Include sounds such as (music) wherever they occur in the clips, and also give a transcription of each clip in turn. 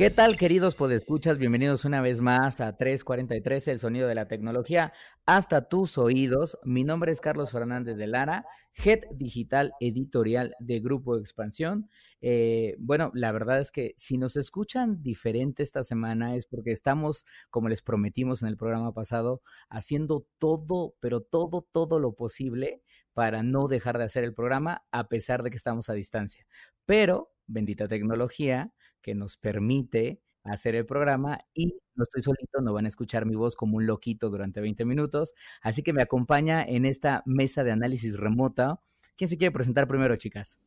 ¿Qué tal, queridos podescuchas? Bienvenidos una vez más a 343, el sonido de la tecnología, hasta tus oídos. Mi nombre es Carlos Fernández de Lara, Head Digital Editorial de Grupo Expansión. Eh, bueno, la verdad es que si nos escuchan diferente esta semana es porque estamos, como les prometimos en el programa pasado, haciendo todo, pero todo, todo lo posible para no dejar de hacer el programa a pesar de que estamos a distancia. Pero, bendita tecnología, que nos permite hacer el programa y no estoy solito, no van a escuchar mi voz como un loquito durante 20 minutos, así que me acompaña en esta mesa de análisis remota. ¿Quién se quiere presentar primero, chicas?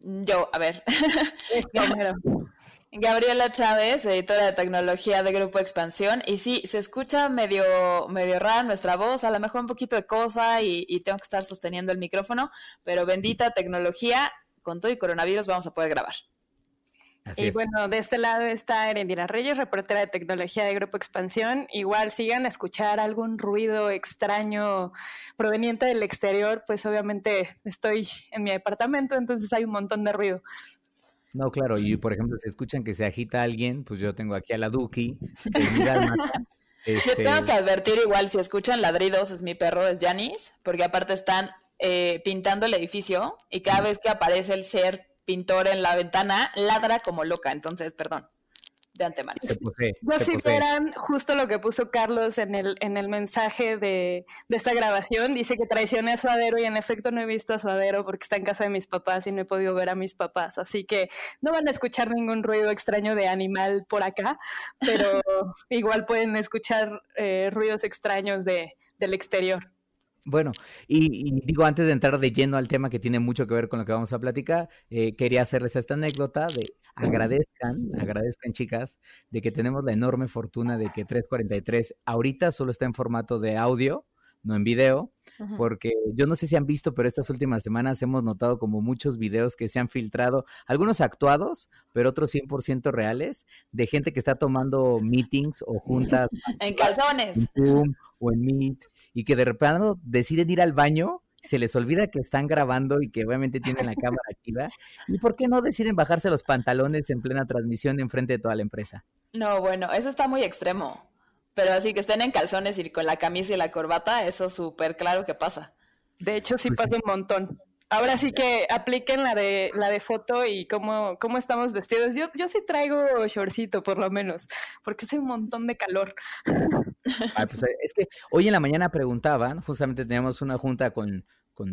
Yo, a ver. (laughs) (laughs) Gabriela Chávez, editora de tecnología de Grupo Expansión. Y sí, se escucha medio, medio rara nuestra voz, a lo mejor un poquito de cosa y, y tengo que estar sosteniendo el micrófono, pero bendita tecnología, con todo y coronavirus vamos a poder grabar y bueno, de este lado está Erendira Reyes, reportera de tecnología de Grupo Expansión. Igual sigan a escuchar algún ruido extraño proveniente del exterior, pues obviamente estoy en mi departamento, entonces hay un montón de ruido. No, claro, y por ejemplo, si escuchan que se agita alguien, pues yo tengo aquí a la Duki. (laughs) Yo tengo que advertir igual, si escuchan ladridos, es mi perro, es Janis, porque aparte están eh, pintando el edificio y cada vez que aparece el ser pintor en la ventana, ladra como loca. Entonces, perdón, de antemano. no si verán justo lo que puso Carlos en el, en el mensaje de, esta grabación. Dice que traicioné a Suadero y en efecto no he visto a Suadero porque está en casa de mis papás y no he podido ver a mis papás. Así que no van a escuchar ningún ruido extraño de animal por acá, pero (laughs) igual pueden escuchar eh, ruidos extraños de, del exterior. Bueno, y, digo, antes de entrar de lleno al tema que tiene mucho que ver con lo que vamos a platicar, eh, quería hacerles esta anécdota de agradezcan, agradezcan chicas, de que tenemos la enorme fortuna de que 343 ahorita solo está en formato de audio, no en video, porque yo no sé si han visto, pero estas últimas semanas hemos notado como muchos videos que se han filtrado, algunos actuados, pero otros 100% reales, de gente que está tomando meetings o juntas. (laughs) en calzones. En Zoom o en Meet y que de repente deciden ir al baño, se les olvida que están grabando y que obviamente tienen la cámara (laughs) activa. ¿Y por qué no deciden bajarse los pantalones en plena transmisión en frente de toda la empresa? No, bueno, eso está muy extremo. Pero así que estén en calzones y con la camisa y la corbata, eso súper claro que pasa. De hecho, sí pues pasa un montón. Ahora sí que apliquen la de la de foto y cómo, cómo estamos vestidos. Yo, yo sí traigo shortcito, por lo menos, porque hace un montón de calor. pues es que hoy en la mañana preguntaban, justamente teníamos una junta con,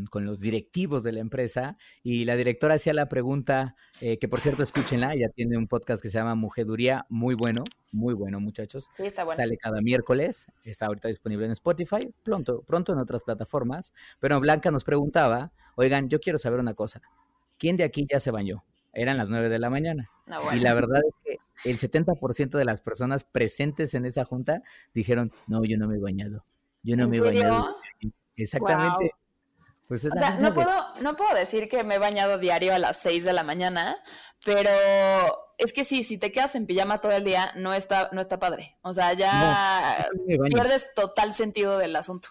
con, los directivos de la empresa y la directora hacía la pregunta, eh, que por cierto escúchenla, ella tiene un podcast que se llama Mujeduría, muy bueno, muy bueno muchachos. Sí, está bueno. Sale cada miércoles, está ahorita disponible en Spotify, pronto, pronto en otras plataformas, pero Blanca nos preguntaba, oigan, yo quiero saber una cosa, ¿quién de aquí ya se bañó? Eran las 9 de la mañana. Y la verdad es que el 70% de las personas presentes en esa junta dijeron, no, yo no me he bañado. Yo no me he bañado. Exactamente. Pues o sea, no puedo, no puedo decir que me he bañado diario a las 6 de la mañana, pero es que sí, si te quedas en pijama todo el día, no está, no está padre. O sea, ya pierdes total sentido del asunto.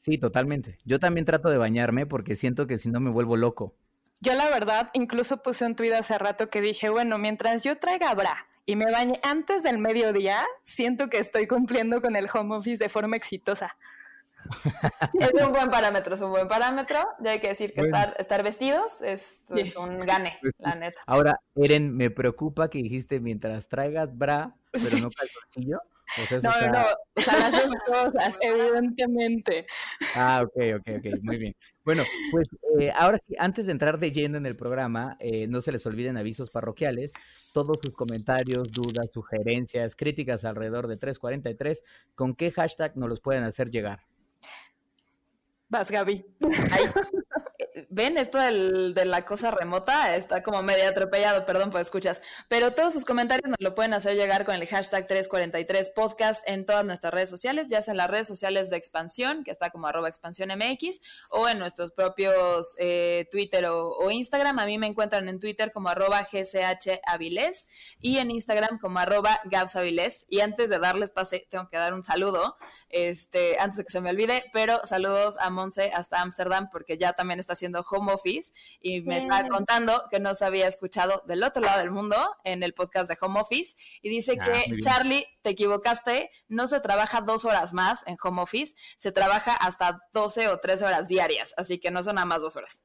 Sí, totalmente. Yo también trato de bañarme porque siento que si no me vuelvo loco. Yo la verdad, incluso puse un tuit hace rato que dije, bueno, mientras yo traiga bra y me bañe antes del mediodía, siento que estoy cumpliendo con el home office de forma exitosa. (laughs) es un buen parámetro, es un buen parámetro. Ya hay que decir que estar, estar vestidos es, un gane, pues la neta. Ahora, Eren, me preocupa que dijiste mientras traigas bra, pero no calzoncillo. no, no, o sea, las dos cosas, (laughs) evidentemente. Ah, ok, ok, ok, muy bien. Bueno, pues eh, ahora sí, antes de entrar de lleno en el programa, eh, no se les olviden avisos parroquiales, todos sus comentarios, dudas, sugerencias, críticas alrededor de 343, ¿con qué hashtag nos los pueden hacer llegar? Vas, Gaby. (laughs) ven esto de la cosa remota, está como medio atropellado, perdón, pues escuchas. Pero todos sus comentarios nos lo pueden hacer llegar con el hashtag 343 podcast en todas nuestras redes sociales, ya sea en las redes sociales de expansión, que está como arroba expansión MX, o en nuestros propios eh, Twitter o, Instagram. A mí me encuentran en Twitter como arroba GCH y en Instagram como arroba Gabs Y antes de darles pase, tengo que dar un saludo, este, antes de que se me olvide, pero saludos a Monse hasta Ámsterdam porque ya también está haciendo home office y me está contando que no se había escuchado del otro lado del mundo en el podcast de home office y dice ah, que Charlie, te equivocaste, no se trabaja dos horas más en home office, se trabaja hasta 12 o 13 horas diarias, así que no son nada más dos horas.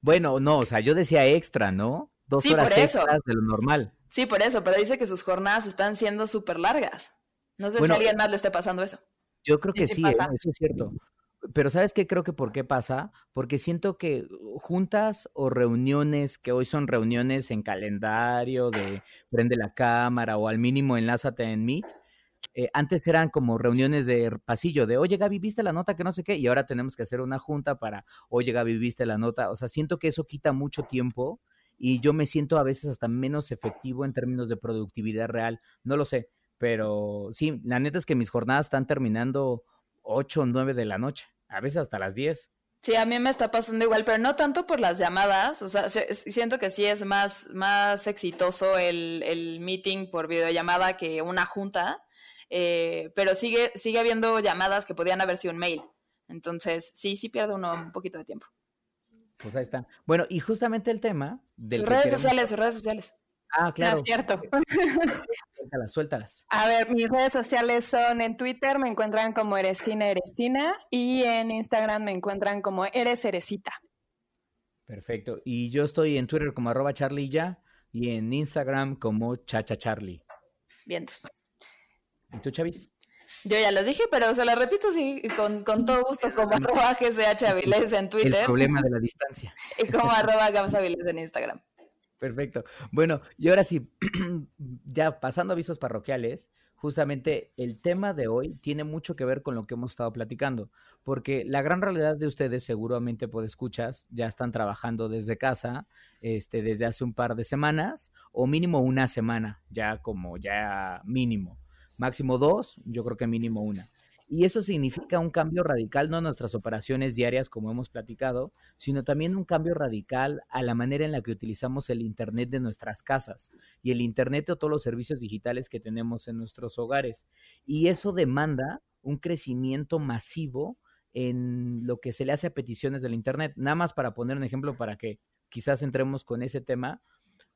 Bueno, no, o sea, yo decía extra, ¿no? Dos horas extras de lo normal. Sí, por eso, pero dice que sus jornadas están siendo súper largas. No sé si a alguien más le esté pasando eso. Yo creo que sí, ¿eh? eso es cierto. Pero ¿sabes qué creo que por qué pasa? Porque siento que juntas o reuniones, que hoy son reuniones en calendario de prende la cámara o al mínimo enlázate en Meet, eh, antes eran como reuniones de pasillo, de oye Gaby, viste la nota que no sé qué, y ahora tenemos que hacer una junta para oye Gaby, viste la nota. O sea, siento que eso quita mucho tiempo y yo me siento a veces hasta menos efectivo en términos de productividad real. No lo sé, pero sí, la neta es que mis jornadas están terminando 8 o 9 de la noche, a veces hasta las 10. Sí, a mí me está pasando igual, pero no tanto por las llamadas, o sea, siento que sí es más, más exitoso el, el meeting por videollamada que una junta, eh, pero sigue, sigue habiendo llamadas que podían haber sido un mail. Entonces, sí, sí pierdo uno un poquito de tiempo. Pues ahí está. Bueno, y justamente el tema... De sus redes sociales, sus redes sociales. Ah, claro. es cierto. Suéltalas, suéltalas. A ver, mis redes sociales son en Twitter, me encuentran como Eresina Eresina y en Instagram me encuentran como Eres Eresita. Perfecto. Y yo estoy en Twitter como arroba Charlie ya y en Instagram como Chacha Charlie. Bien. ¿Y tú, Chavis? Yo ya les dije, pero se lo repito sí, con, con todo gusto, como arroba GCH Avilés en Twitter. El problema de la distancia. Y como arroba Gams en Instagram. Perfecto. Bueno, y ahora sí, (clears throat) ya pasando avisos parroquiales, justamente el tema de hoy tiene mucho que ver con lo que hemos estado platicando, porque la gran realidad de ustedes, seguramente por escuchas, ya están trabajando desde casa, este, desde hace un par de semanas, o mínimo una semana, ya como ya mínimo. Máximo dos, yo creo que mínimo una. Y eso significa un cambio radical no en nuestras operaciones diarias, como hemos platicado, sino también un cambio radical a la manera en la que utilizamos el Internet de nuestras casas y el Internet o todos los servicios digitales que tenemos en nuestros hogares. Y eso demanda un crecimiento masivo en lo que se le hace a peticiones del Internet. Nada más para poner un ejemplo para que quizás entremos con ese tema.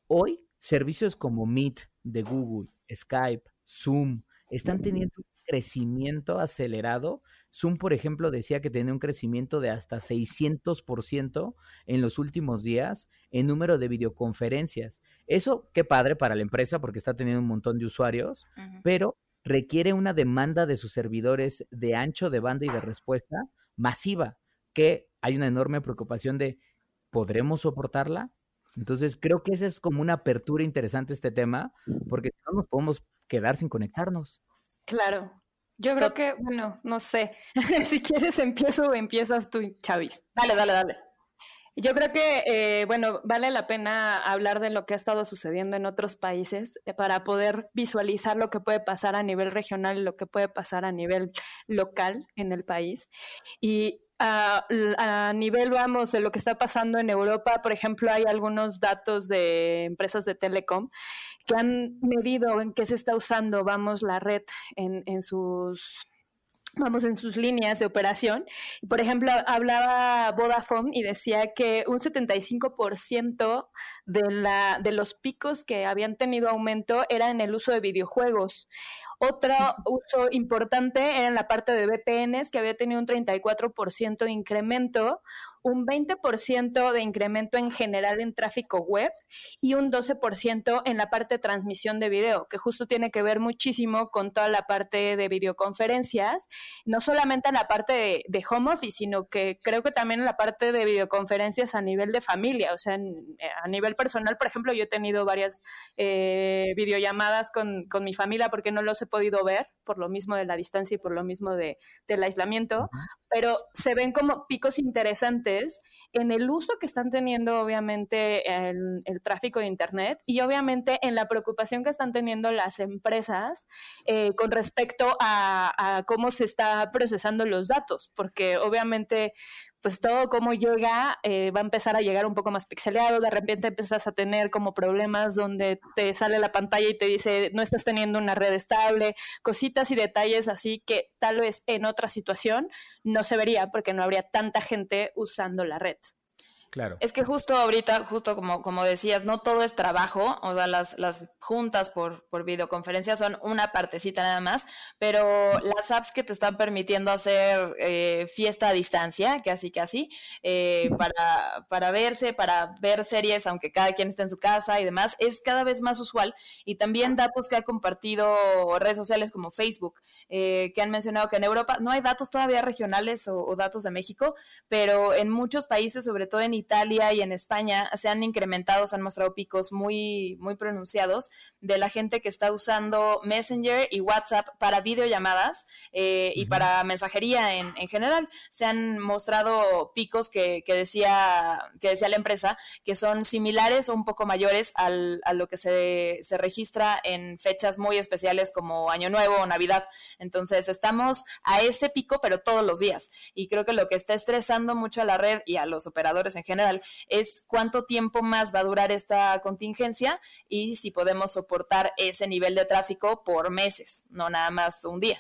Hoy, servicios como Meet de Google, Skype, Zoom, están teniendo crecimiento acelerado. Zoom, por ejemplo, decía que tenía un crecimiento de hasta 600% en los últimos días en número de videoconferencias. Eso, qué padre para la empresa porque está teniendo un montón de usuarios, pero requiere una demanda de sus servidores de ancho de banda y de respuesta masiva, que hay una enorme preocupación de, ¿podremos soportarla? Entonces, creo que esa es como una apertura interesante este tema, porque no nos podemos quedar sin conectarnos. Claro. Yo creo que, bueno, no sé. (laughs) si quieres empiezo o empiezas tú, Chavis. Dale, dale, dale. Yo creo que, eh, bueno, vale la pena hablar de lo que ha estado sucediendo en otros países eh, para poder visualizar lo que puede pasar a nivel regional y lo que puede pasar a nivel local en el país. Y a, nivel, vamos, de lo que está pasando en Europa, por ejemplo, hay algunos datos de empresas de telecom que han medido en qué se está usando, vamos, la red en, en sus vamos, en sus líneas de operación. Por ejemplo, hablaba Vodafone y decía que un 75% de, la, de los picos que habían tenido aumento era en el uso de videojuegos. Otro uso importante era en la parte de VPNs, que había tenido un 34% de incremento, un 20% de incremento en general en tráfico web y un 12% en la parte de transmisión de video, que justo tiene que ver muchísimo con toda la parte de videoconferencias, no solamente en la parte de, home office, sino que creo que también en la parte de videoconferencias a nivel de familia, o sea, a nivel personal, por ejemplo, yo he tenido varias eh, videollamadas con, con mi familia porque no los he podido ver por lo mismo de la distancia y por lo mismo de, del aislamiento, pero se ven como picos interesantes en el uso que están teniendo obviamente el, el tráfico de Internet y obviamente en la preocupación que están teniendo las empresas eh, con respecto a, a cómo se está procesando los datos, porque obviamente pues todo cómo llega eh, va a empezar a llegar un poco más pixeleado, de repente empiezas a tener como problemas donde te sale la pantalla y te dice no estás teniendo una red estable, cositas y detalles así que tal vez en otra situación no se vería porque no habría tanta gente usando la red. Es que justo ahorita, justo como, como decías, no todo es trabajo, o sea, las, las juntas por, por videoconferencia son una partecita nada más, pero las apps que te están permitiendo hacer eh, fiesta a distancia, casi casi, eh, para, para verse, para ver series, aunque cada quien esté en su casa y demás, es cada vez más usual. Y también datos que ha compartido redes sociales como Facebook, eh, que han mencionado que en Europa no hay datos todavía regionales o, o datos de México, pero en muchos países, sobre todo en Italia y en España se han incrementado, se han mostrado picos muy, muy pronunciados de la gente que está usando Messenger y WhatsApp para videollamadas eh, y para mensajería en, en, general. Se han mostrado picos que, que, decía, que decía la empresa que son similares o un poco mayores al, a lo que se, se registra en fechas muy especiales como Año Nuevo o Navidad. Entonces estamos a ese pico, pero todos los días. Y creo que lo que está estresando mucho a la red y a los operadores en general general, es cuánto tiempo más va a durar esta contingencia y si podemos soportar ese nivel de tráfico por meses, no nada más un día.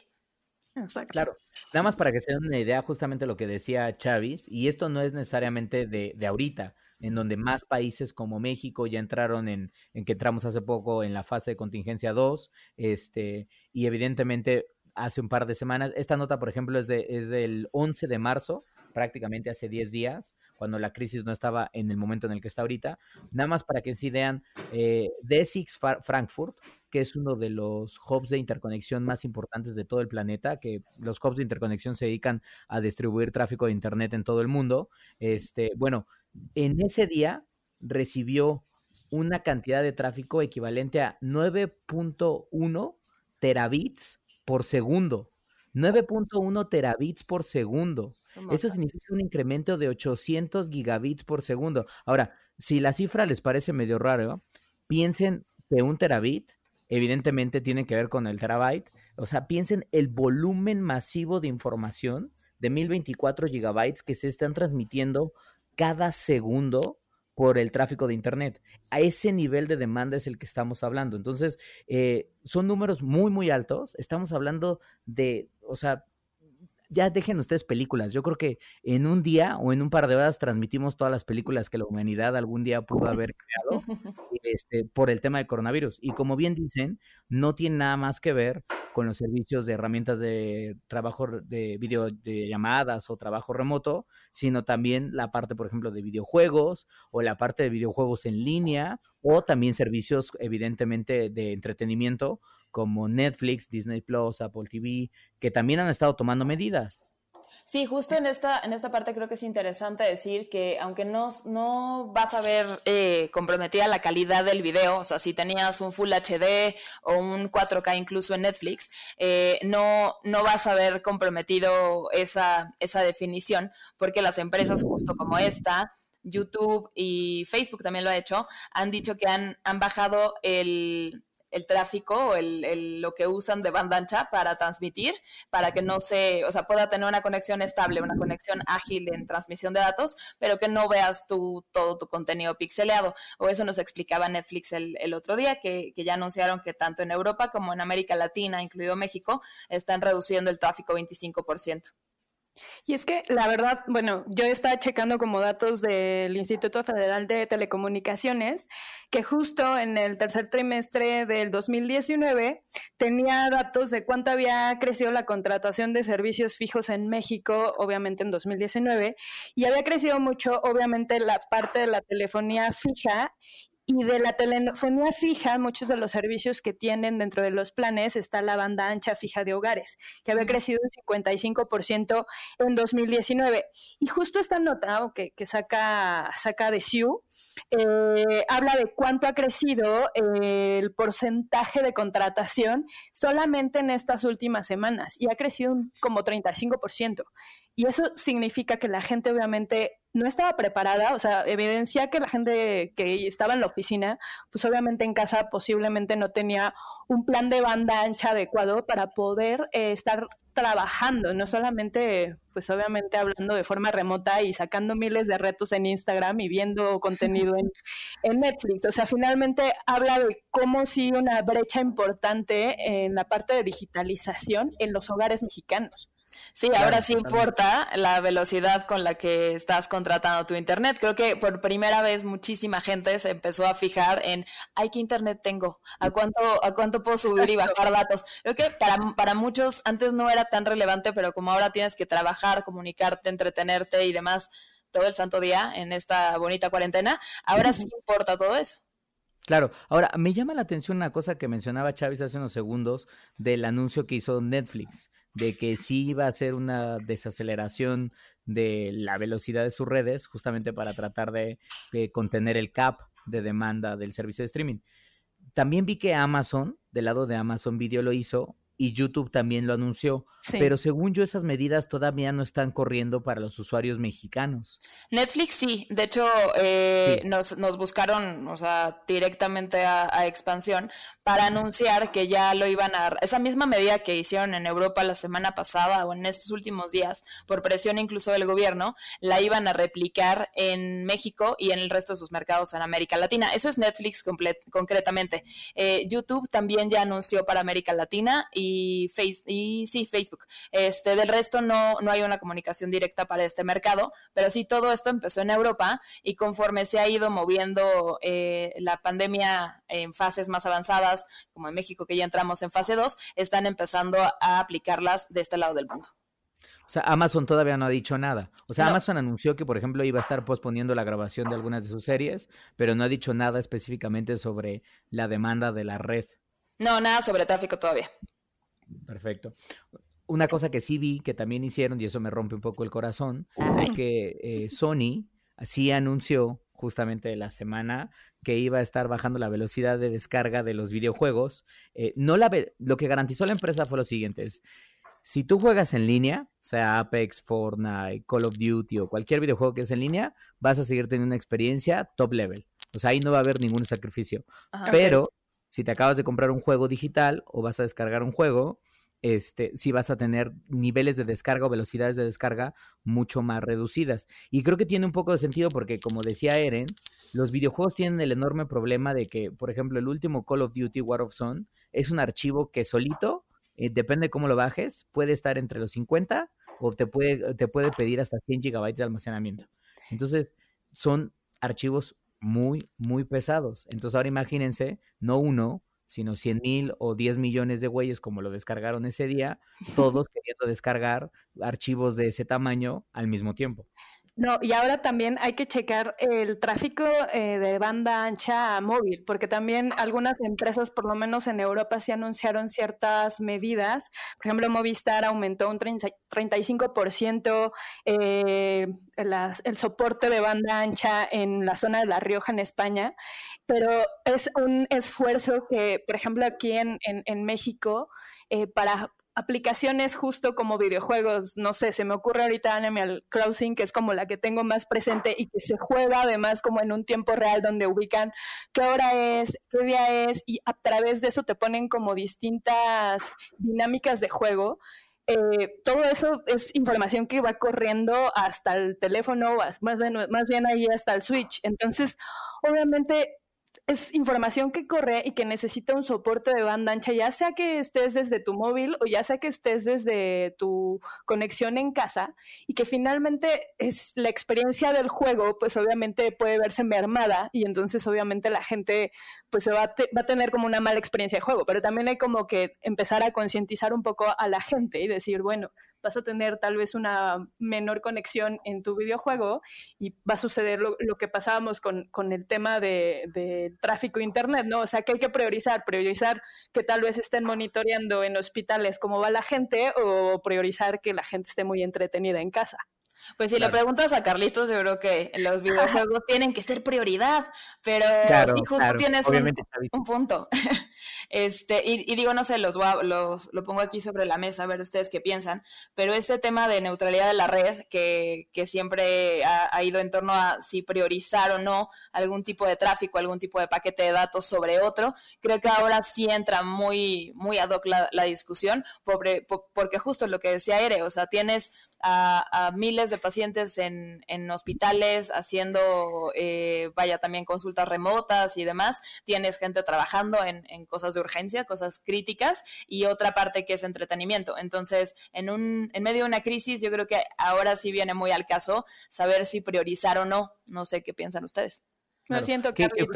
Claro, nada más para que se den una idea, justamente lo que decía Chávez, y esto no es necesariamente de, de ahorita, en donde más países como México ya entraron en, en, que entramos hace poco en la fase de contingencia 2, este, y evidentemente hace un par de semanas, esta nota, por ejemplo, es, de, es del 11 de marzo, prácticamente hace 10 días, cuando la crisis no estaba en el momento en el que está ahorita. Nada más para que se idean, eh, DSX Frankfurt, que es uno de los hubs de interconexión más importantes de todo el planeta, que los hubs de interconexión se dedican a distribuir tráfico de Internet en todo el mundo. Este, bueno, en ese día recibió una cantidad de tráfico equivalente a 9.1 terabits por segundo. 9.1 terabits por segundo. Eso significa un incremento de 800 gigabits por segundo. Ahora, si la cifra les parece medio raro, piensen que un terabit evidentemente tiene que ver con el terabyte. O sea, piensen el volumen masivo de información de 1024 gigabytes que se están transmitiendo cada segundo por el tráfico de Internet. A ese nivel de demanda es el que estamos hablando. Entonces, eh, son números muy, muy altos. Estamos hablando de, o sea, ya dejen ustedes películas. Yo creo que en un día o en un par de horas transmitimos todas las películas que la humanidad algún día pudo haber creado (laughs) este, por el tema de coronavirus. Y como bien dicen, no tiene nada más que ver con los servicios de herramientas de trabajo de video de llamadas o trabajo remoto, sino también la parte, por ejemplo, de videojuegos o la parte de videojuegos en línea o también servicios, evidentemente, de entretenimiento como Netflix, Disney Plus, Apple TV, que también han estado tomando medidas. Sí, justo en esta, en esta parte creo que es interesante decir que aunque no, no vas a ver eh, comprometida la calidad del video, o sea, si tenías un Full HD o un 4K incluso en Netflix, eh, no, no vas a ver comprometido esa, esa definición, porque las empresas justo como esta, YouTube y Facebook también lo ha hecho, han dicho que han, han bajado el, el tráfico o el, lo que usan de banda ancha para transmitir, para que no se, o sea, pueda tener una conexión estable, una conexión ágil en transmisión de datos, pero que no veas tu, todo tu contenido pixeleado. O eso nos explicaba Netflix el, el otro día, que, que ya anunciaron que tanto en Europa como en América Latina, incluido México, están reduciendo el tráfico 25%. Y es que la verdad, bueno, yo estaba checando como datos del Instituto Federal de Telecomunicaciones, que justo en el tercer trimestre del 2019 tenía datos de cuánto había crecido la contratación de servicios fijos en México, obviamente en 2019, y había crecido mucho, obviamente, la parte de la telefonía fija y de la telefonía fija, muchos de los servicios que tienen dentro de los planes está la banda ancha fija de hogares, que había crecido un 55% en 2019. Y justo esta nota que, que saca, saca de SIU eh, habla de cuánto ha crecido eh, el porcentaje de contratación solamente en estas últimas semanas y ha crecido un, como 35%. Y eso significa que la gente obviamente no estaba preparada, o sea, evidencia que la gente que estaba en la oficina, pues obviamente en casa posiblemente no tenía un plan de banda ancha adecuado para poder eh, estar trabajando, no solamente, pues obviamente hablando de forma remota y sacando miles de retos en Instagram y viendo contenido en, (laughs) en Netflix. O sea, finalmente habla de cómo sí una brecha importante en la parte de digitalización en los hogares mexicanos. Sí, ahora sí importa la velocidad con la que estás contratando tu internet. Creo que por primera vez muchísima gente se empezó a fijar en, ay, ¿qué internet tengo? ¿A cuánto, a cuánto puedo subir y bajar datos? Creo que para, para muchos antes no era tan relevante, pero como ahora tienes que trabajar, comunicarte, entretenerte y demás todo el santo día en esta bonita cuarentena, ahora sí importa todo eso. Claro, ahora me llama la atención una cosa que mencionaba Chávez hace unos segundos del anuncio que hizo Netflix de que sí iba a ser una desaceleración de la velocidad de sus redes, justamente para tratar de, contener el cap de demanda del servicio de streaming. También vi que Amazon, del lado de Amazon Video, lo hizo y YouTube también lo anunció. Pero según yo, esas medidas todavía no están corriendo para los usuarios mexicanos. Netflix sí, de hecho, eh, Nos, nos, buscaron, o sea, directamente a, a, Expansión para anunciar que ya lo iban a... Esa misma medida que hicieron en Europa la semana pasada o en estos últimos días, por presión incluso del gobierno, la iban a replicar en México y en el resto de sus mercados en América Latina. Eso es Netflix concretamente. Eh, YouTube también ya anunció para América Latina y, face y sí, Facebook. Este, del resto no, no hay una comunicación directa para este mercado, pero sí todo esto empezó en Europa y conforme se ha ido moviendo eh, la pandemia en fases más avanzadas, como en México, que ya entramos en fase 2, están empezando a aplicarlas de este lado del mundo. O sea, Amazon todavía no ha dicho nada. O sea, Amazon anunció que, por ejemplo, iba a estar posponiendo la grabación de algunas de sus series, pero no ha dicho nada específicamente sobre la demanda de la red. No, nada sobre tráfico todavía. Perfecto. Una cosa que sí vi que también hicieron, y eso me rompe un poco el corazón, es que eh, Sony sí anunció justamente la semana que iba a estar bajando la velocidad de descarga de los videojuegos. Eh, no la lo que garantizó la empresa fue lo siguiente: si tú juegas en línea, sea Apex, Fortnite, Call of Duty o cualquier videojuego que es en línea, vas a seguir teniendo una experiencia top level. O sea, ahí no va a haber ningún sacrificio. Pero si te acabas de comprar un juego digital o vas a descargar un juego, este, sí vas a tener niveles de descarga o velocidades de descarga mucho más reducidas. Y creo que tiene un poco de sentido porque, como decía Eren, los videojuegos tienen el enorme problema de que, por ejemplo, el último Call of Duty War of Zone es un archivo que solito, eh, depende de cómo lo bajes, puede estar entre los 50 o te puede, te puede pedir hasta 100 gigabytes de almacenamiento. Entonces, son archivos muy, muy pesados. Entonces, ahora imagínense, no uno, sino 100 mil o 10 millones de güeyes como lo descargaron ese día, todos (laughs) queriendo descargar archivos de ese tamaño al mismo tiempo. No, y ahora también hay que checar el tráfico eh, de banda ancha móvil, porque también algunas empresas, por lo menos en Europa, sí anunciaron ciertas medidas. Por ejemplo, Movistar aumentó un 35% eh, el soporte de banda ancha en la zona de La Rioja, en España, pero es un esfuerzo que, por ejemplo, aquí en, en, México, eh, para aplicaciones justo como videojuegos, no sé, se me ocurre ahorita Animal Crossing, que es como la que tengo más presente y que se juega además como en un tiempo real donde ubican qué hora es, qué día es y a través de eso te ponen como distintas dinámicas de juego. Eh, todo eso es información que va corriendo hasta el teléfono, más bien, más bien ahí hasta el Switch. Entonces, obviamente es información que corre y que necesita un soporte de banda ancha, ya sea que estés desde tu móvil o ya sea que estés desde tu conexión en casa y que finalmente es la experiencia del juego, pues obviamente puede verse mermada y entonces obviamente la gente pues se va a, tener como una mala experiencia de juego, pero también hay como que empezar a concientizar un poco a la gente y decir, bueno, vas a tener tal vez una menor conexión en tu videojuego y va a suceder lo, que pasábamos con, con el tema de, de tráfico internet, ¿no? O sea, que hay que priorizar, priorizar que tal vez estén monitoreando en hospitales cómo va la gente o priorizar que la gente esté muy entretenida en casa. Pues si le preguntas a Carlitos, yo creo que los videojuegos tienen que ser prioridad, pero sí, justo tienes un, punto. (laughs) Este, y, digo, no sé, los, los, lo pongo aquí sobre la mesa, a ver ustedes qué piensan, pero este tema de neutralidad de la red, que, que siempre ha, ido en torno a si priorizar o no algún tipo de tráfico, algún tipo de paquete de datos sobre otro, creo que ahora sí entra muy, muy ad hoc la, discusión, porque justo lo que decía Ere, o sea, tienes a, miles de pacientes en, en hospitales haciendo, eh, vaya, también consultas remotas y demás. Tienes gente trabajando en, en, cosas de urgencia, cosas críticas y otra parte que es entretenimiento. Entonces, en, un, en medio de una crisis, yo creo que ahora sí viene muy al caso saber si priorizar o no. No sé qué piensan ustedes. Lo siento, que, que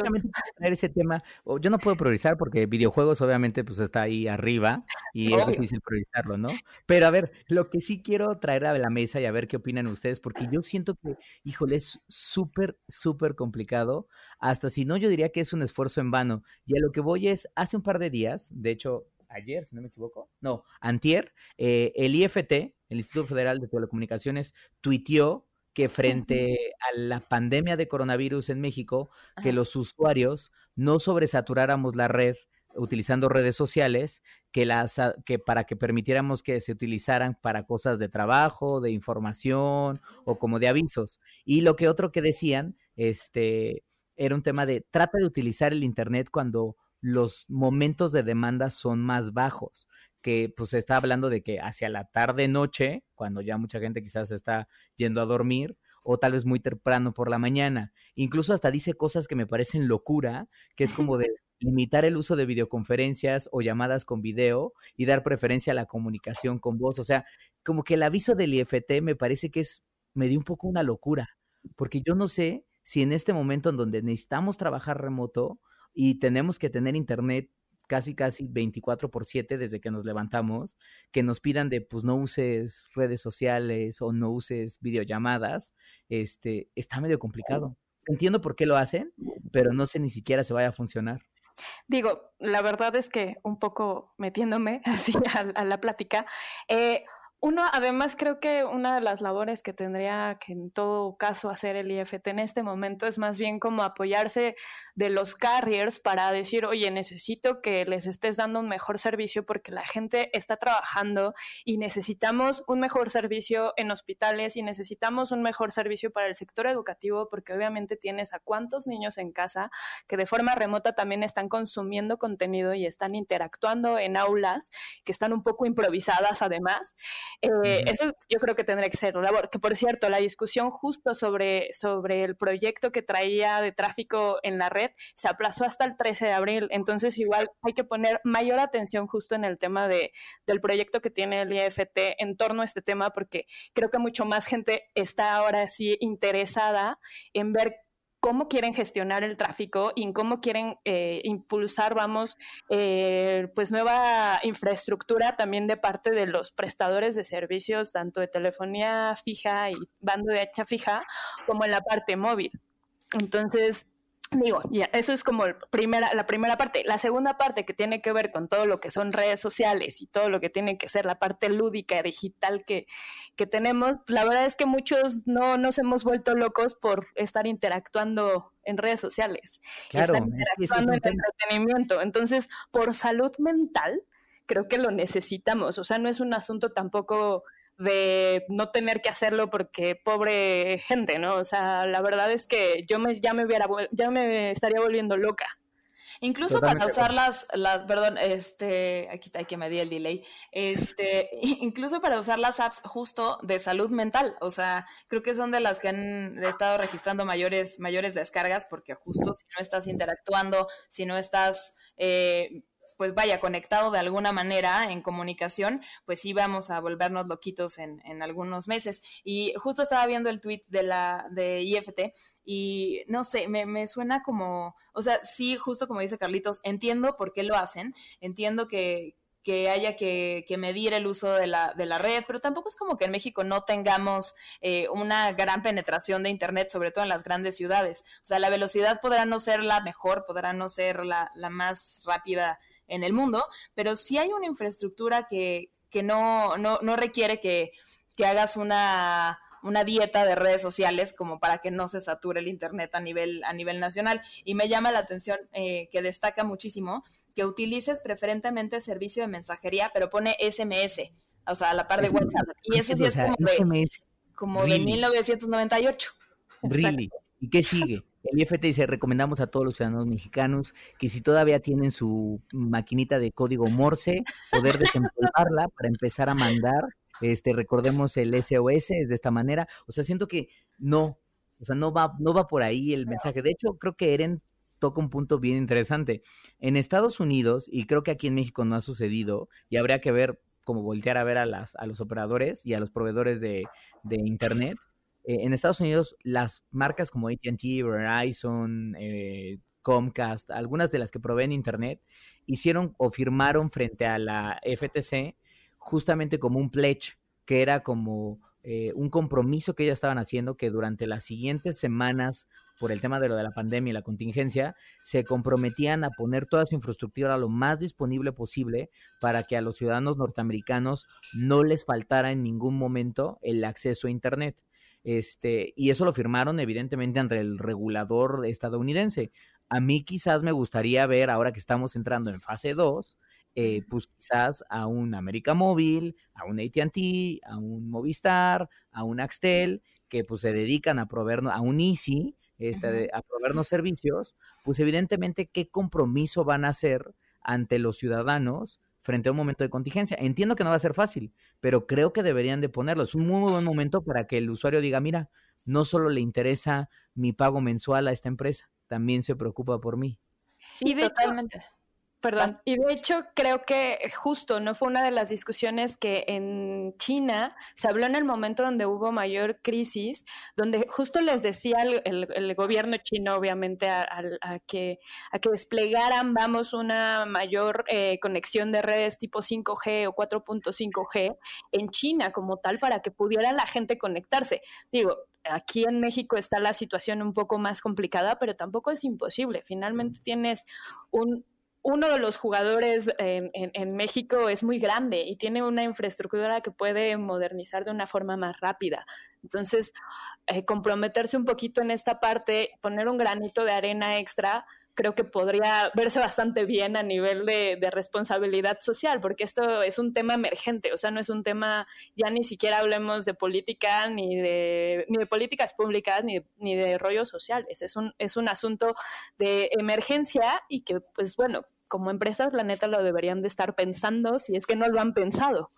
ese tema, yo no puedo priorizar porque videojuegos obviamente pues está ahí arriba y es difícil priorizarlo, ¿no? Pero a ver, lo que sí quiero traer a la mesa y a ver qué opinan ustedes, porque yo siento que, híjole, es súper, súper complicado, hasta si no, yo diría que es un esfuerzo en vano. Y a lo que voy es, hace un par de días, de hecho, ayer, si no me equivoco, no, antier, eh, el IFT, el Instituto Federal de Telecomunicaciones, tuiteó que frente a la pandemia de coronavirus en México, que los usuarios no sobresaturáramos la red utilizando redes sociales, que, las, que para que permitiéramos que se utilizaran para cosas de trabajo, de información o como de avisos. Y lo que otro que decían, este, era un tema de trata de utilizar el Internet cuando los momentos de demanda son más bajos que pues se está hablando de que hacia la tarde noche, cuando ya mucha gente quizás está yendo a dormir, o tal vez muy temprano por la mañana. Incluso hasta dice cosas que me parecen locura, que es como de (laughs) limitar el uso de videoconferencias o llamadas con video y dar preferencia a la comunicación con voz. O sea, como que el aviso del IFT me parece que es, me dio un poco una locura, porque yo no sé si en este momento en donde necesitamos trabajar remoto y tenemos que tener internet casi, casi 24 por 7 desde que nos levantamos, que nos pidan de, pues no uses redes sociales o no uses videollamadas, este, está medio complicado. Entiendo por qué lo hacen, pero no sé ni siquiera se vaya a funcionar. Digo, la verdad es que un poco metiéndome (laughs) así a, la plática, eh, uno, además, creo que una de las labores que tendría que en todo caso hacer el IFT en este momento es más bien como apoyarse de los carriers para decir, oye, necesito que les estés dando un mejor servicio porque la gente está trabajando y necesitamos un mejor servicio en hospitales y necesitamos un mejor servicio para el sector educativo porque obviamente tienes a cuántos niños en casa que de forma remota también están consumiendo contenido y están interactuando en aulas que están un poco improvisadas además. Eh, eso yo creo que tendría que ser una labor. Que por cierto, la discusión justo sobre, sobre el proyecto que traía de tráfico en la red se aplazó hasta el 13 de abril. Entonces, igual hay que poner mayor atención justo en el tema de, del proyecto que tiene el IFT en torno a este tema, porque creo que mucho más gente está ahora sí interesada en ver cómo quieren gestionar el tráfico y cómo quieren eh, impulsar, vamos, eh, pues nueva infraestructura también de parte de los prestadores de servicios, tanto de telefonía fija y bando de hacha fija, como en la parte móvil. Entonces, Digo, ya, eso es como primera, la primera parte. La segunda parte que tiene que ver con todo lo que son redes sociales y todo lo que tiene que ser la parte lúdica, digital que, que tenemos, la verdad es que muchos no nos hemos vuelto locos por estar interactuando en redes sociales, claro, estar interactuando en entretenimiento. Entonces, por salud mental, creo que lo necesitamos. O sea, no es un asunto tampoco de no tener que hacerlo porque pobre gente, ¿no? O sea, la verdad es que yo me, ya me hubiera, ya me estaría volviendo loca. Incluso para usar las, las, perdón, este, aquí hay que medir el delay, este, (laughs) incluso para usar las apps justo de salud mental, o sea, creo que son de las que han estado registrando mayores, mayores descargas porque justo si no estás interactuando, si no estás eh, pues vaya, conectado de alguna manera en comunicación, pues sí vamos a volvernos loquitos en, en algunos meses. Y justo estaba viendo el tweet de la de IFT y no sé, me, me suena como, o sea, sí, justo como dice Carlitos, entiendo por qué lo hacen, entiendo que, que haya que, que, medir el uso de la, de la, red, pero tampoco es como que en México no tengamos eh, una gran penetración de Internet, sobre todo en las grandes ciudades. O sea, la velocidad podrá no ser la mejor, podrá no ser la, la más rápida en el mundo, pero sí hay una infraestructura que, que no, no, no requiere que, que hagas una una dieta de redes sociales como para que no se sature el Internet a nivel, a nivel nacional. Y me llama la atención eh, que destaca muchísimo que utilices preferentemente servicio de mensajería, pero pone SMS, o sea, a la par de WhatsApp. Y eso sí es como de, como de 1998. Really. ¿Y qué sigue? El IFT dice, recomendamos a todos los ciudadanos mexicanos que si todavía tienen su maquinita de código Morse, poder desempolvarla para empezar a mandar. Este, recordemos el SOS es de esta manera. O sea, siento que no, o sea, no va, no va por ahí el mensaje. De hecho, creo que Eren toca un punto bien interesante. En Estados Unidos, y creo que aquí en México no ha sucedido, y habría que ver, como voltear a ver a, las, a los operadores y a los proveedores de, de Internet, eh, en Estados Unidos, las marcas como ATT, Verizon, eh, Comcast, algunas de las que proveen Internet, hicieron o firmaron frente a la FTC justamente como un pledge, que era como eh, un compromiso que ellas estaban haciendo que durante las siguientes semanas, por el tema de lo de la pandemia y la contingencia, se comprometían a poner toda su infraestructura lo más disponible posible para que a los ciudadanos norteamericanos no les faltara en ningún momento el acceso a Internet. Este, y eso lo firmaron evidentemente ante el regulador estadounidense. A mí quizás me gustaría ver, ahora que estamos entrando en fase 2, eh, pues quizás a un América Móvil, a un ATT, a un Movistar, a un Axtel, que pues se dedican a proveernos, a un Easy, este, a proveernos servicios, pues evidentemente qué compromiso van a hacer ante los ciudadanos frente a un momento de contingencia. Entiendo que no va a ser fácil, pero creo que deberían de ponerlo. Es un muy buen momento para que el usuario diga, mira, no solo le interesa mi pago mensual a esta empresa, también se preocupa por mí. Sí, totalmente. Perdón. Y de hecho creo que justo no fue una de las discusiones que en China se habló en el momento donde hubo mayor crisis, donde justo les decía el, gobierno chino, obviamente, a, que, a que desplegaran, vamos, una mayor eh, conexión de redes tipo 5G o 4.5G en China como tal para que pudiera la gente conectarse. Digo, aquí en México está la situación un poco más complicada, pero tampoco es imposible. Finalmente tienes un uno de los jugadores en, México es muy grande y tiene una infraestructura que puede modernizar de una forma más rápida. Entonces, eh, comprometerse un poquito en esta parte, poner un granito de arena extra, creo que podría verse bastante bien a nivel de, responsabilidad social, porque esto es un tema emergente, o sea, no es un tema, ya ni siquiera hablemos de política, ni de, ni de políticas públicas, ni, ni de rollos sociales, es un, es un asunto de emergencia y que, pues bueno, como empresas, la neta lo deberían de estar pensando si es que no lo han pensado.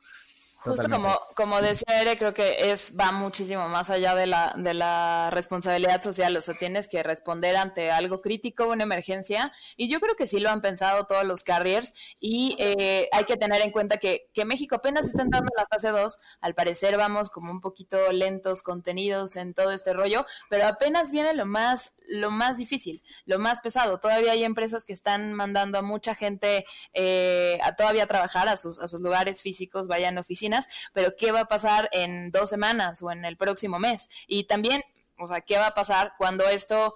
Justo como, como decía Ere, creo que es, va muchísimo más allá de la, de la responsabilidad social. O sea, tienes que responder ante algo crítico, una emergencia. Y yo creo que sí lo han pensado todos los carriers. Y eh, hay que tener en cuenta que, que México apenas está entrando en la fase 2. Al parecer vamos como un poquito lentos, contenidos en todo este rollo. Pero apenas viene lo más, lo más difícil, lo más pesado. Todavía hay empresas que están mandando a mucha gente eh, a todavía trabajar a sus, a sus lugares físicos, vayan a oficinas pero ¿qué va a pasar en dos semanas o en el próximo mes? Y también, o sea, ¿qué va a pasar cuando esto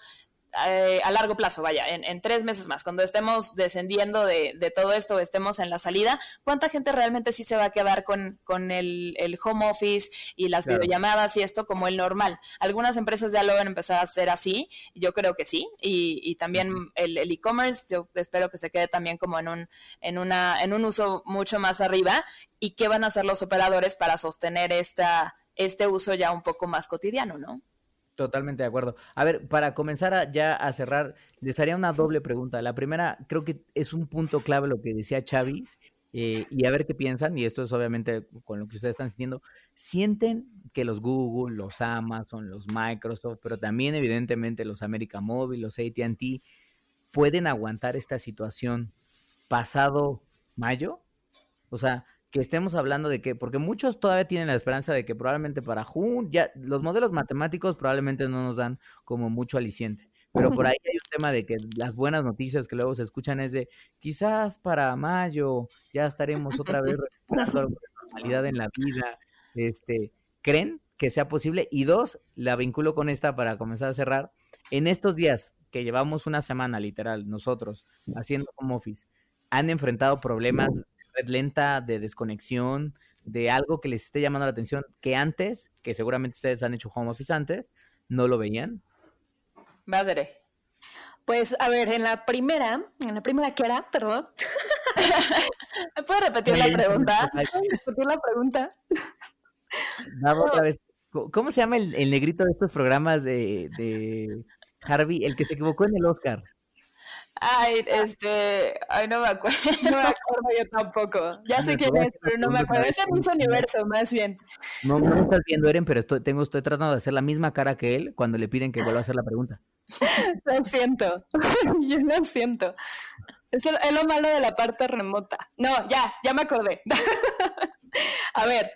eh, a largo plazo, vaya, en, tres meses más, cuando estemos descendiendo de, todo esto, estemos en la salida, ¿cuánta gente realmente sí se va a quedar con, con el, home office y las videollamadas y esto como el normal? Algunas empresas ya lo van a empezar a hacer así, yo creo que sí, y, también el e-commerce, yo espero que se quede también como en un, en, una, en un uso mucho más arriba, y qué van a hacer los operadores para sostener esta, este uso ya un poco más cotidiano, ¿no? Totalmente de acuerdo. A ver, para comenzar ya a cerrar, les haría una doble pregunta. La primera, creo que es un punto clave lo que decía Chavis, eh, y a ver qué piensan, y esto es obviamente con lo que ustedes están sintiendo. ¿Sienten que los Google, los Amazon, los Microsoft, pero también evidentemente los América Móvil, los ATT, pueden aguantar esta situación pasado mayo? O sea, que estemos hablando de que, porque muchos todavía tienen la esperanza de que probablemente para junio, ya los modelos matemáticos probablemente no nos dan como mucho aliciente, pero por ahí hay un tema de que las buenas noticias que luego se escuchan es de quizás para mayo ya estaremos otra vez (laughs) recuperando normalidad en la vida, este, ¿creen que sea posible? Y dos, la vinculo con esta para comenzar a cerrar, en estos días que llevamos una semana literal nosotros haciendo home office, han enfrentado problemas red lenta, de desconexión, de algo que les esté llamando la atención que antes, que seguramente ustedes han hecho home office antes, no lo veían. Madre. Pues a ver, en la primera, en la primera que era, perdón. (laughs) ¿Me puedo repetir la pregunta? repetir la pregunta? Vamos otra vez. ¿Cómo se llama el, negrito de estos programas de, de Harvey? El que se equivocó en el Oscar. Ay, este, ay, no me acuerdo. No me acuerdo yo tampoco. Ya sé quién es, pero no me acuerdo. Es el mismo universo, más bien. No, no me estás viendo, Eren, pero estoy, tengo, estoy tratando de hacer la misma cara que él cuando le piden que vuelva a hacer la pregunta. (laughs) Lo siento, (laughs) yo lo siento. Es, es lo malo de la parte remota. No, ya, ya me acordé. (laughs) a ver,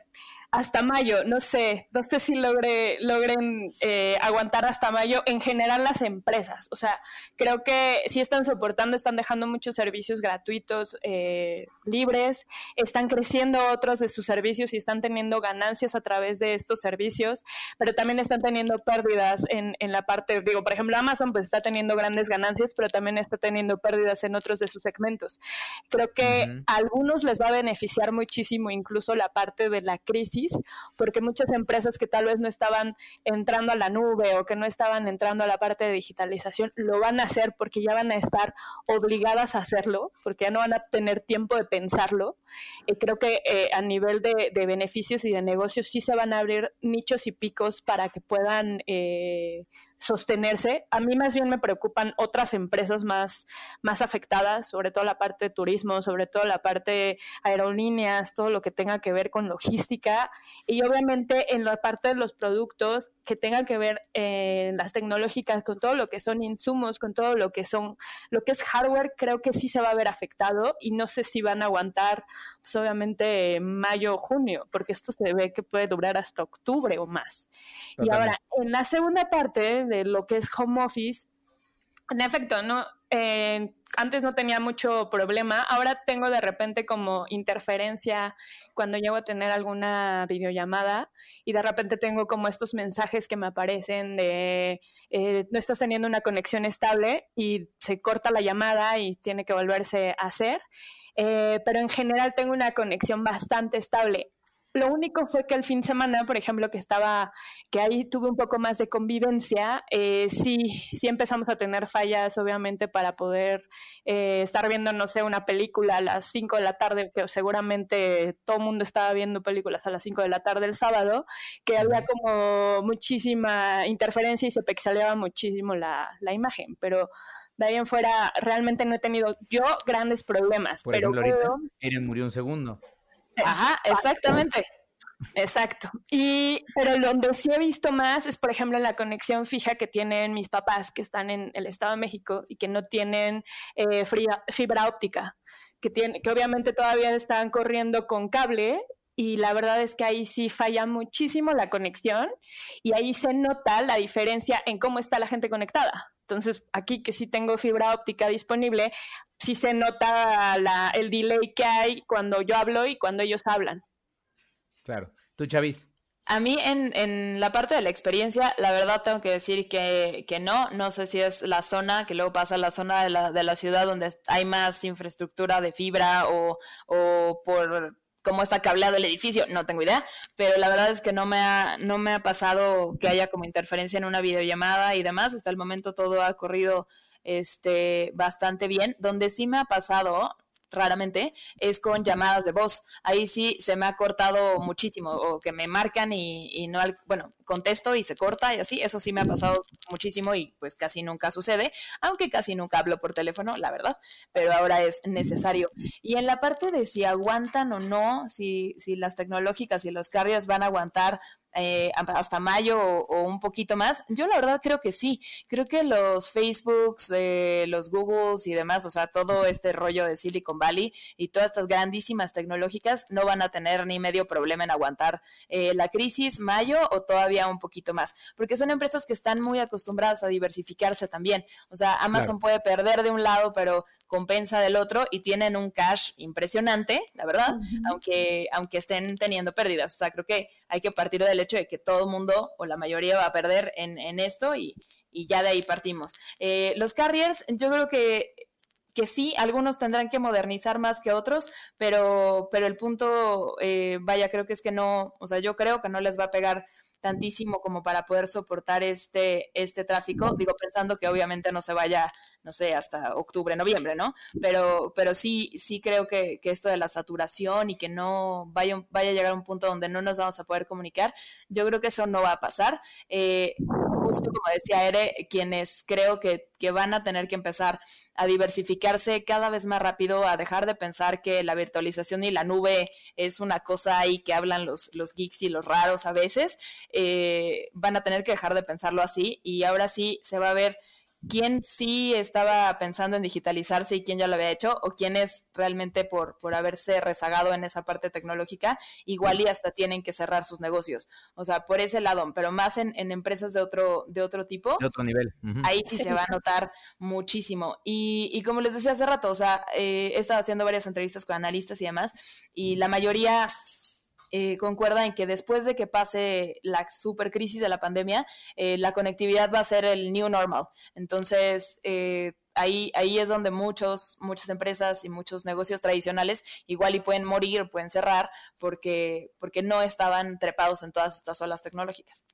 hasta mayo, no sé, no sé si logre, logren eh, aguantar hasta mayo en general las empresas. O sea, creo que sí están soportando, están dejando muchos servicios gratuitos eh, libres, están creciendo otros de sus servicios y están teniendo ganancias a través de estos servicios, pero también están teniendo pérdidas en, en la parte, digo, por ejemplo, Amazon pues está teniendo grandes ganancias, pero también está teniendo pérdidas en otros de sus segmentos. Creo que a algunos les va a beneficiar muchísimo incluso la parte de la crisis porque muchas empresas que tal vez no estaban entrando a la nube o que no estaban entrando a la parte de digitalización, lo van a hacer porque ya van a estar obligadas a hacerlo, porque ya no van a tener tiempo de pensarlo. Y creo que eh, a nivel de, beneficios y de negocios sí se van a abrir nichos y picos para que puedan eh, sostenerse. A mí más bien me preocupan otras empresas más, más afectadas, sobre todo la parte de turismo, sobre todo la parte de aerolíneas, todo lo que tenga que ver con logística y obviamente en la parte de los productos que tengan que ver en las tecnológicas, con todo lo que son insumos, con todo lo que son, lo que es hardware, creo que sí se va a ver afectado y no sé si van a aguantar, pues obviamente mayo o junio, porque esto se ve que puede durar hasta octubre o más. Y ahora, en la segunda parte de lo que es home office, en efecto, no, eh, antes no tenía mucho problema, ahora tengo de repente como interferencia cuando llego a tener alguna videollamada y de repente tengo como estos mensajes que me aparecen de eh, no estás teniendo una conexión estable y se corta la llamada y tiene que volverse a hacer. Eh, pero en general tengo una conexión bastante estable. Lo único fue que el fin de semana, por ejemplo, que estaba, que ahí tuve un poco más de convivencia, eh, sí, sí empezamos a tener fallas, obviamente, para poder eh, estar viendo, no sé, una película a las 5 de la tarde, que seguramente todo el mundo estaba viendo películas a las 5 de la tarde el sábado, que había como muchísima interferencia y se pixeleaba muchísimo la, la imagen, pero de ahí en fuera realmente no he tenido yo grandes problemas. Por pero ejemplo, ahorita murió un segundo. Ajá, (laughs) exactamente. Exacto. Y, pero donde sí he visto más es, por ejemplo, en la conexión fija que tienen mis papás que están en el Estado de México y que no tienen eh, fibra, óptica, que, tiene, que obviamente todavía están corriendo con cable y la verdad es que ahí sí falla muchísimo la conexión y ahí se nota la diferencia en cómo está la gente conectada. Entonces, aquí que sí tengo fibra óptica disponible, sí se nota el delay que hay cuando yo hablo y cuando ellos hablan. Claro. ¿Tú, Chavis? A mí en, la parte de la experiencia, la verdad tengo que decir que, no, no sé si es la zona, que luego pasa la zona de la, de la ciudad donde hay más infraestructura de fibra o, o por cómo está cableado el edificio, no tengo idea, pero la verdad es que no me ha, no me ha pasado que haya como interferencia en una videollamada y demás, hasta el momento todo ha corrido este, bastante bien. Donde sí me ha pasado, raramente, es con llamadas de voz. Ahí sí se me ha cortado muchísimo, o que me marcan y, y no, bueno, contesto y se corta y así. Eso sí me ha pasado muchísimo y pues casi nunca sucede, aunque casi nunca hablo por teléfono, la verdad, pero ahora es necesario. Y en la parte de si aguantan o no, si, si las tecnológicas y los carriers van a aguantar eh, hasta mayo o, un poquito más? Yo la verdad creo que sí. Creo que los Facebooks, eh, los Googles y demás, o sea, todo este rollo de Silicon Valley y todas estas grandísimas tecnológicas no van a tener ni medio problema en aguantar eh, la crisis mayo o todavía un poquito más, porque son empresas que están muy acostumbradas a diversificarse también. O sea, Amazon puede perder de un lado, pero compensa del otro y tienen un cash impresionante, la verdad, aunque, aunque estén teniendo pérdidas. O sea, creo que hay que partir del hecho de que todo el mundo o la mayoría va a perder en, esto y, ya de ahí partimos. Eh, los carriers, yo creo que que sí, algunos tendrán que modernizar más que otros, pero, pero el punto, eh, vaya, creo que es que no, o sea, yo creo que no les va a pegar tantísimo como para poder soportar este, este tráfico. Digo, pensando que obviamente no se vaya, no sé, hasta octubre, noviembre, ¿no? Pero, pero sí, sí creo que, esto de la saturación y que no vaya, vaya a llegar a un punto donde no nos vamos a poder comunicar, yo creo que eso no va a pasar. Eh, justo como decía Ere, quienes creo que, que van a tener que empezar a diversificarse cada vez más rápido, a dejar de pensar que la virtualización y la nube es una cosa ahí que hablan los, los geeks y los raros a veces, eh, van a tener que dejar de pensarlo así y ahora sí se va a ver quién sí estaba pensando en digitalizarse y quién ya lo había hecho, o quiénes realmente por, por haberse rezagado en esa parte tecnológica, igual y hasta tienen que cerrar sus negocios. O sea, por ese lado, pero más en, empresas de otro, de otro tipo. De otro nivel. Ahí sí, se va a notar muchísimo. Y, y como les decía hace rato, o sea, eh, he estado haciendo varias entrevistas con analistas y demás, y la mayoría eh, concuerda en que después de que pase la super crisis de la pandemia, eh, la conectividad va a ser el new normal. Entonces, eh, ahí, ahí es donde muchos, muchas empresas y muchos negocios tradicionales igual y pueden morir, pueden cerrar, porque, porque no estaban trepados en todas estas olas tecnológicas.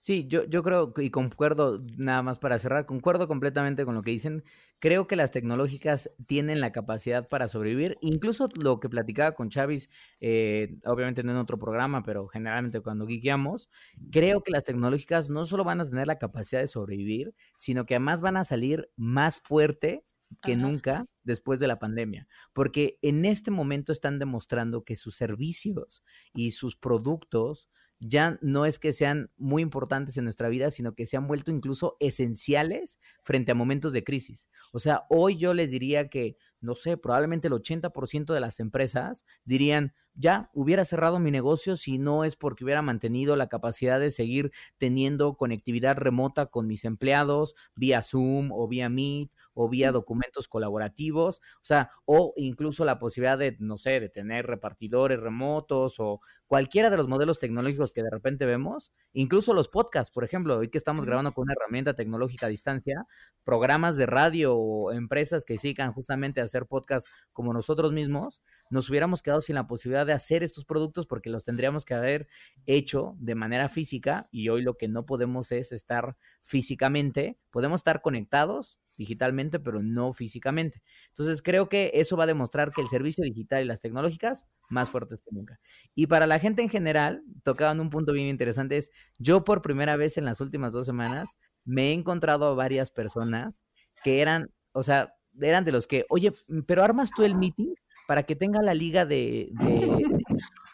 Sí, yo, yo creo y concuerdo, nada más para cerrar, concuerdo completamente con lo que dicen. Creo que las tecnológicas tienen la capacidad para sobrevivir. Incluso lo que platicaba con Chavis, eh, obviamente no en otro programa, pero generalmente cuando guiamos, creo que las tecnológicas no solo van a tener la capacidad de sobrevivir, sino que además van a salir más fuerte que nunca después de la pandemia, porque en este momento están demostrando que sus servicios y sus productos ya no es que sean muy importantes en nuestra vida, sino que se han vuelto incluso esenciales frente a momentos de crisis. O sea, hoy yo les diría que, no sé, probablemente el 80% de las empresas dirían, ya hubiera cerrado mi negocio si no es porque hubiera mantenido la capacidad de seguir teniendo conectividad remota con mis empleados vía Zoom o vía Meet o vía documentos colaborativos, o sea, o incluso la posibilidad de, no sé, de tener repartidores remotos o cualquiera de los modelos tecnológicos que de repente vemos, incluso los podcasts, por ejemplo, hoy que estamos grabando con una herramienta tecnológica a distancia, programas de radio o empresas que sigan justamente a hacer podcasts como nosotros mismos, nos hubiéramos quedado sin la posibilidad de hacer estos productos porque los tendríamos que haber hecho de manera física y hoy lo que no podemos es estar físicamente, podemos estar conectados digitalmente, pero no físicamente. Entonces creo que eso va a demostrar que el servicio digital y las tecnológicas más fuertes que nunca. Y para la gente en general, tocaban un punto bien interesante, es yo por primera vez en las últimas dos semanas me he encontrado a varias personas que eran, o sea, eran de los que, oye, pero armas tú el meeting para que tenga la liga de, (laughs)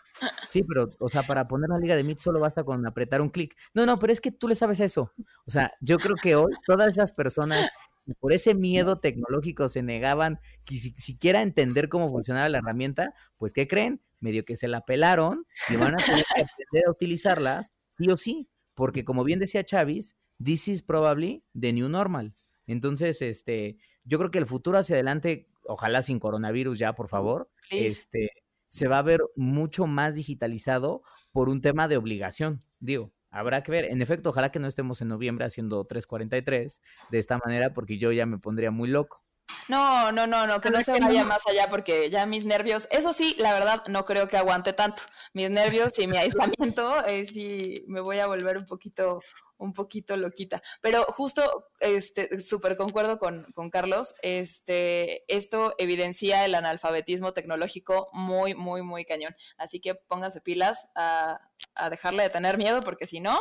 Sí, pero, o sea, para poner la liga de Meet solo basta con apretar un clic. No, no, pero es que tú le sabes eso. O sea, yo creo que hoy todas esas personas por ese miedo tecnológico se negaban que siquiera entender cómo funcionaba la herramienta, pues ¿qué creen? Medio que se la pelaron y van a tener que aprender a utilizarlas sí o sí, porque como bien decía Chavis, this is probably the new normal. Entonces, este, yo creo que el futuro hacia adelante, ojalá sin coronavirus ya, por favor, este, se va a ver mucho más digitalizado por un tema de obligación, digo. Habrá que ver. En efecto, ojalá que no estemos en noviembre haciendo 3.43 de esta manera, porque yo ya me pondría muy loco. No, no, no, no, que no se vaya más allá porque ya mis nervios, eso sí, la verdad no creo que aguante tanto. Mis nervios y mi aislamiento, (laughs) eh, sí me voy a volver un poquito, un poquito loquita. Pero justo, este, súper concuerdo con, con, Carlos, este, esto evidencia el analfabetismo tecnológico muy, muy, muy cañón. Así que pónganse pilas a, a dejarle de tener miedo, porque si no,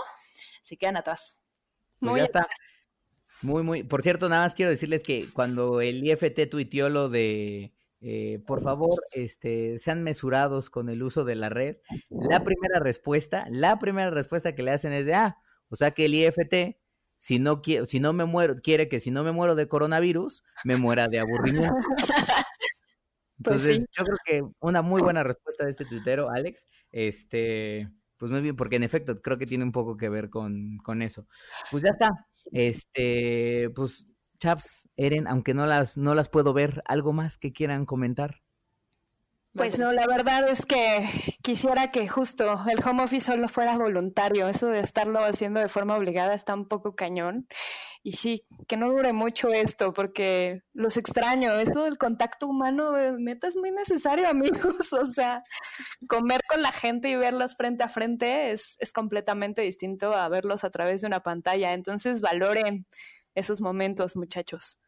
se quedan atrás. Pues muy ya está. Muy, muy. Por cierto, nada más quiero decirles que cuando el IFT tuiteó lo de eh, por favor, este, sean mesurados con el uso de la red. La primera respuesta, la primera respuesta que le hacen es de, ah, o sea que el IFT, si no, si no me muero, quiere que si no me muero de coronavirus, me muera de aburrimiento. (laughs) Pues Entonces, yo creo que una muy buena respuesta de este tuitero, Alex. Este, pues muy bien, porque en efecto creo que tiene un poco que ver con, con eso. Pues ya está. Este, pues, Chaps, Eren, aunque no las, no las puedo ver, ¿algo más que quieran comentar? Pues no, la verdad es que quisiera que justo el home office solo fuera voluntario. Eso de estarlo haciendo de forma obligada está un poco cañón. Y sí, que no dure mucho esto, porque los extraño. Esto del contacto humano, neta, es muy necesario, (laughs) amigos. O sea, comer con la gente y verlos frente a frente es, es completamente distinto a verlos a través de una pantalla. Entonces, valoren esos momentos, muchachos.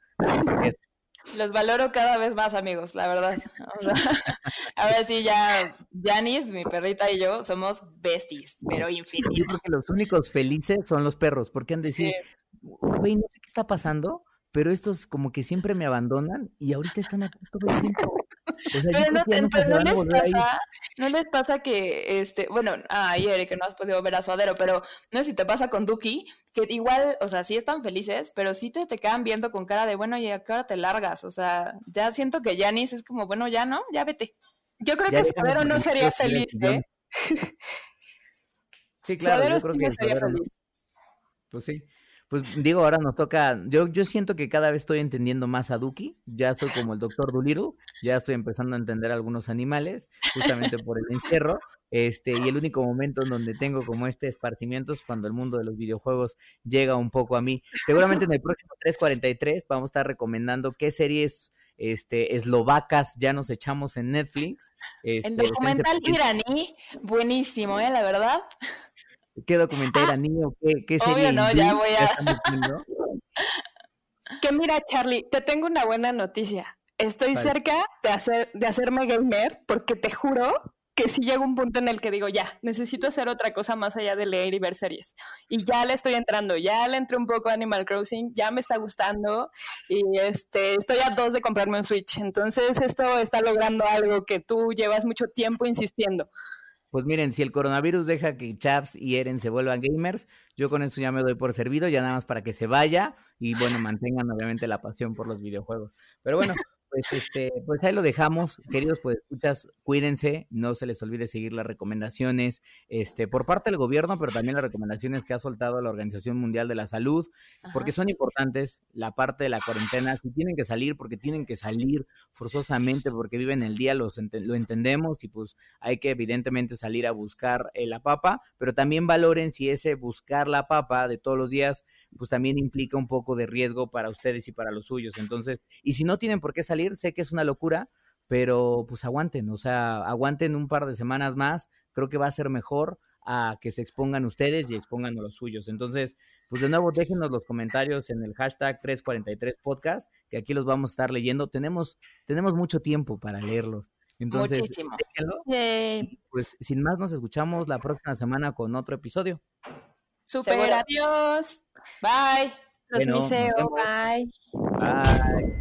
Los valoro cada vez más, amigos, la verdad. (laughs) ahora sí, ya Janice, mi perrita y yo somos besties, pero infinitos. Yo creo que los únicos felices son los perros, porque han de decir, güey, no sé qué está pasando, pero estos como que siempre me abandonan y ahorita están aquí todo el tiempo pero no, les pasa, no les pasa que, este, bueno, ayer que no has podido ver a Suadero, pero no sé si te pasa con Duki, que igual, o sea, sí están felices, pero sí te, te quedan viendo con cara de, bueno, ¿y a qué hora te largas? O sea, ya siento que Janis es como, bueno, ya no, ya vete. Yo creo que Suadero no sería feliz, ¿eh? Sí, claro, yo creo que sería feliz. Pues sí. Pues digo, ahora nos toca, yo, yo siento que cada vez estoy entendiendo más a Duki, ya soy como el doctor Dolittle, ya estoy empezando a entender algunos animales, justamente por el encierro, este, y el único momento en donde tengo como este esparcimiento es cuando el mundo de los videojuegos llega un poco a mí. Seguramente en el próximo 343 vamos a estar recomendando qué series este, eslovacas ya nos echamos en Netflix. el este, documental iraní, buenísimo, ¿eh? La verdad. ¿Qué documental era niño? ¿Qué, qué serie? Obvio, no, ya voy a. (laughs) que mira, Charlie, te tengo una buena noticia. Estoy cerca de, hacer, de hacerme gamer porque te juro que si llega un punto en el que digo, ya, necesito hacer otra cosa más allá de leer y ver series. Y ya le estoy entrando, ya le entré un poco a Animal Crossing, ya me está gustando y este, estoy a dos de comprarme un Switch. Entonces esto está logrando algo que tú llevas mucho tiempo insistiendo. Pues miren, si el coronavirus deja que Chaps y Eren se vuelvan gamers, yo con eso ya me doy por servido, ya nada más para que se vaya y bueno, mantengan obviamente la pasión por los videojuegos. Pero bueno, pues este, pues ahí lo dejamos, queridos pues escuchas, cuídense, no se les olvide seguir las recomendaciones, este, por parte del gobierno, pero también las recomendaciones que ha soltado la Organización Mundial de la Salud, porque son importantes, la parte de la cuarentena, si tienen que salir, porque tienen que salir forzosamente, porque viven el día, los lo entendemos, y pues hay que evidentemente salir a buscar eh, la papa, pero también valoren si ese buscar la papa de todos los días, pues también implica un poco de riesgo para ustedes y para los suyos, entonces, y si no tienen por qué salir, sé que es una locura, pero pues aguanten, o sea, aguanten un par de semanas más, creo que va a ser mejor a que se expongan ustedes y expongan a los suyos. Entonces, pues de nuevo, déjenos los comentarios en el hashtag 343podcast, que aquí los vamos a estar leyendo. Tenemos, tenemos mucho tiempo para leerlos. Entonces, Muchísimo. pues sin más, nos escuchamos la próxima semana con otro episodio. Super, adiós. Bye. Los bye. Bye.